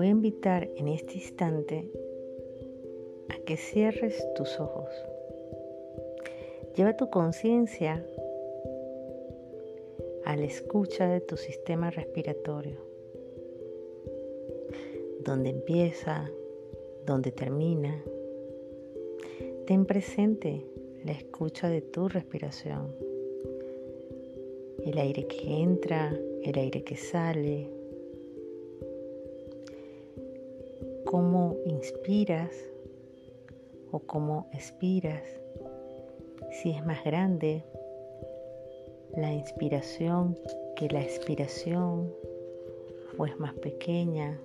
voy a invitar en este instante a que cierres tus ojos. Lleva tu conciencia a la escucha de tu sistema respiratorio, donde empieza, donde termina. Ten presente la escucha de tu respiración, el aire que entra, el aire que sale, cómo inspiras o cómo expiras, si es más grande la inspiración que la expiración o es más pequeña.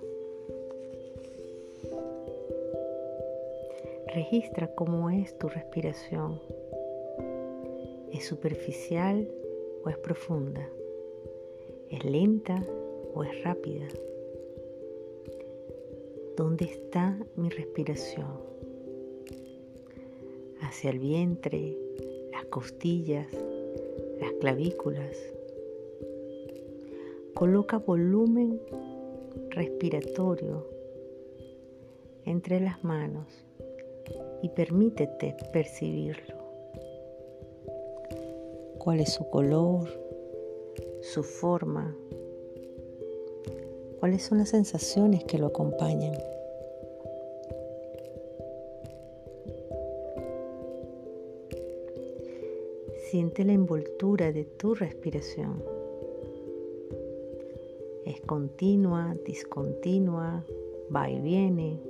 Registra cómo es tu respiración. ¿Es superficial o es profunda? ¿Es lenta o es rápida? ¿Dónde está mi respiración? Hacia el vientre, las costillas, las clavículas. Coloca volumen respiratorio entre las manos y permítete percibirlo. ¿Cuál es su color? ¿Su forma? ¿Cuáles son las sensaciones que lo acompañan? Siente la envoltura de tu respiración. Es continua, discontinua, va y viene.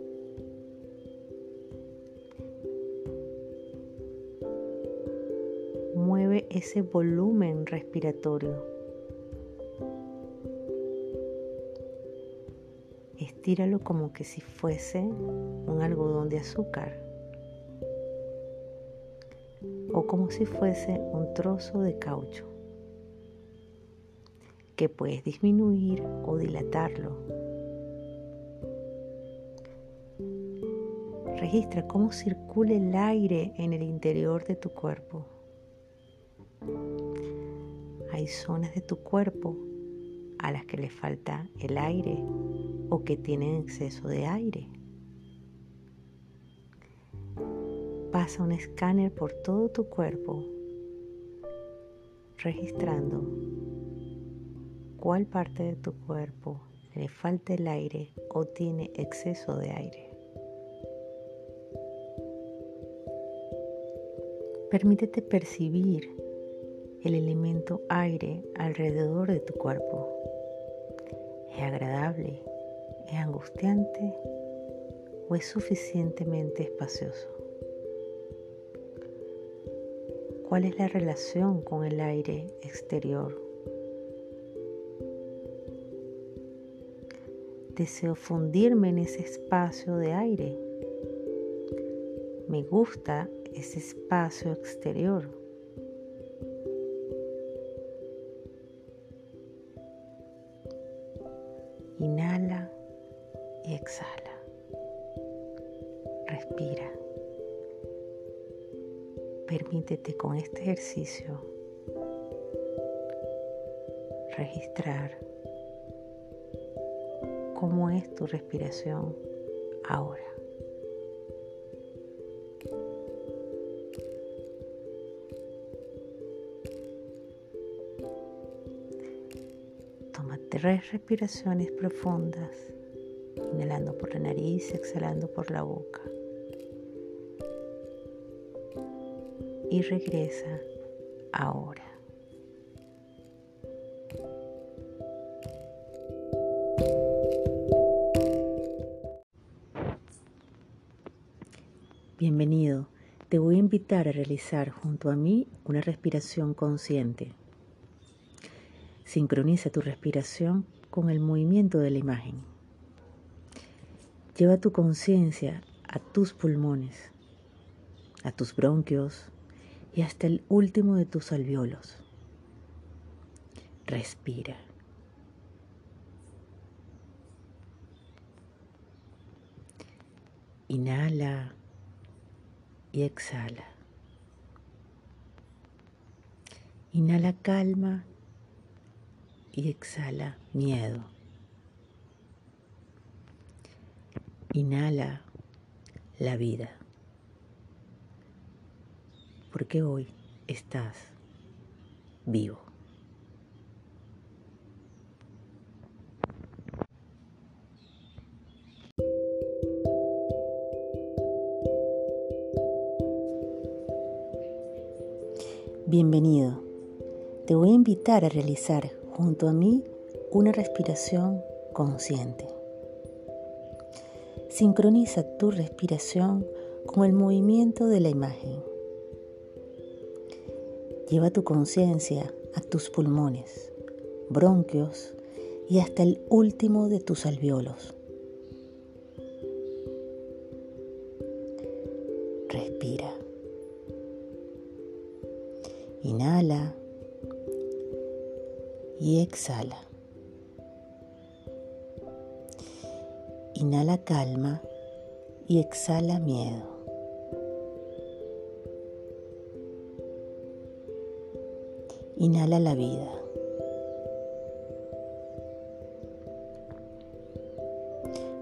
Mueve ese volumen respiratorio. Estíralo como que si fuese un algodón de azúcar o como si fuese un trozo de caucho que puedes disminuir o dilatarlo. Registra cómo circula el aire en el interior de tu cuerpo. Hay zonas de tu cuerpo a las que le falta el aire o que tienen exceso de aire. Pasa un escáner por todo tu cuerpo, registrando cuál parte de tu cuerpo le falta el aire o tiene exceso de aire. Permítete percibir el elemento aire alrededor de tu cuerpo. ¿Es agradable? ¿Es angustiante? ¿O es suficientemente espacioso? ¿Cuál es la relación con el aire exterior? Deseo fundirme en ese espacio de aire. Me gusta ese espacio exterior. Respira. Permítete con este ejercicio registrar cómo es tu respiración ahora. Toma tres respiraciones profundas, inhalando por la nariz, exhalando por la boca. Y regresa ahora. Bienvenido. Te voy a invitar a realizar junto a mí una respiración consciente. Sincroniza tu respiración con el movimiento de la imagen. Lleva tu conciencia a tus pulmones, a tus bronquios, y hasta el último de tus alveolos. Respira. Inhala y exhala. Inhala calma y exhala miedo. Inhala la vida. Porque hoy estás vivo. Bienvenido. Te voy a invitar a realizar junto a mí una respiración consciente. Sincroniza tu respiración con el movimiento de la imagen. Lleva tu conciencia a tus pulmones, bronquios y hasta el último de tus alveolos. Respira. Inhala y exhala. Inhala calma y exhala miedo. Inhala la vida.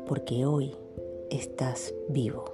Porque hoy estás vivo.